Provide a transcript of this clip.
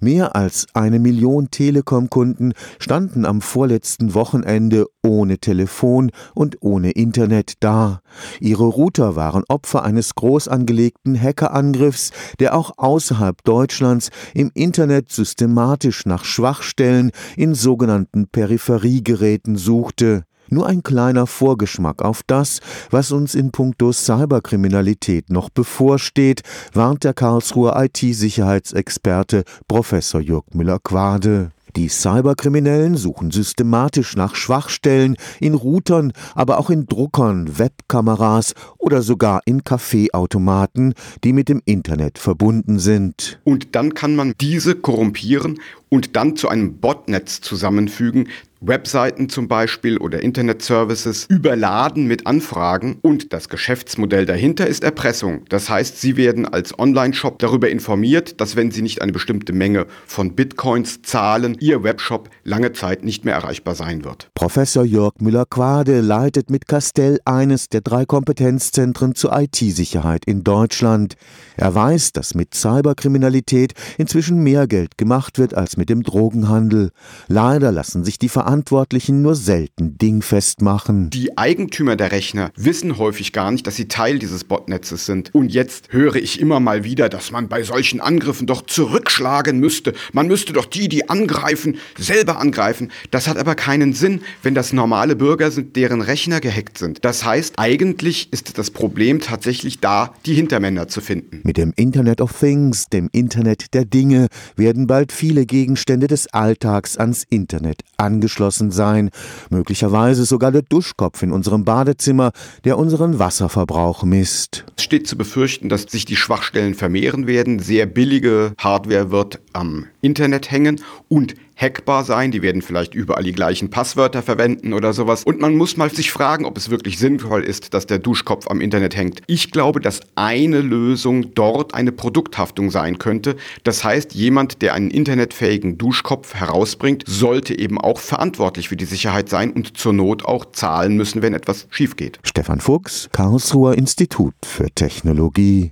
Mehr als eine Million Telekom-Kunden standen am vorletzten Wochenende ohne Telefon und ohne Internet da. Ihre Router waren Opfer eines groß angelegten Hackerangriffs, der auch außerhalb Deutschlands im Internet systematisch nach Schwachstellen in sogenannten Peripheriegeräten suchte. Nur ein kleiner Vorgeschmack auf das, was uns in puncto Cyberkriminalität noch bevorsteht, warnt der Karlsruher IT-Sicherheitsexperte Professor Jörg Müller-Quade. Die Cyberkriminellen suchen systematisch nach Schwachstellen in Routern, aber auch in Druckern, Webkameras oder sogar in Kaffeeautomaten, die mit dem Internet verbunden sind. Und dann kann man diese korrumpieren und dann zu einem Botnetz zusammenfügen, Webseiten zum Beispiel oder Internetservices überladen mit Anfragen und das Geschäftsmodell dahinter ist Erpressung. Das heißt, Sie werden als Online-Shop darüber informiert, dass wenn Sie nicht eine bestimmte Menge von Bitcoins zahlen, Ihr Webshop lange Zeit nicht mehr erreichbar sein wird. Professor Jörg Müller-Quade leitet mit Castell eines der drei Kompetenzzentren zur IT-Sicherheit in Deutschland. Er weiß, dass mit Cyberkriminalität inzwischen mehr Geld gemacht wird als mit dem Drogenhandel. Leider lassen sich die Verantwortlichen nur selten dingfest machen. Die Eigentümer der Rechner wissen häufig gar nicht, dass sie Teil dieses Botnetzes sind. Und jetzt höre ich immer mal wieder, dass man bei solchen Angriffen doch zurückschlagen müsste. Man müsste doch die, die angreifen, selber angreifen. Das hat aber keinen Sinn, wenn das normale Bürger sind, deren Rechner gehackt sind. Das heißt, eigentlich ist das Problem tatsächlich da, die Hintermänner zu finden. Mit dem Internet of Things, dem Internet der Dinge, werden bald viele Gegenstände Gegenstände des Alltags ans Internet angeschlossen sein, möglicherweise sogar der Duschkopf in unserem Badezimmer, der unseren Wasserverbrauch misst. Es steht zu befürchten, dass sich die Schwachstellen vermehren werden, sehr billige Hardware wird am Internet hängen. Und hackbar sein. Die werden vielleicht überall die gleichen Passwörter verwenden oder sowas. Und man muss mal sich fragen, ob es wirklich sinnvoll ist, dass der Duschkopf am Internet hängt. Ich glaube, dass eine Lösung dort eine Produkthaftung sein könnte. Das heißt, jemand, der einen internetfähigen Duschkopf herausbringt, sollte eben auch verantwortlich für die Sicherheit sein und zur Not auch zahlen müssen, wenn etwas schief geht. Stefan Fuchs, Karlsruher Institut für Technologie.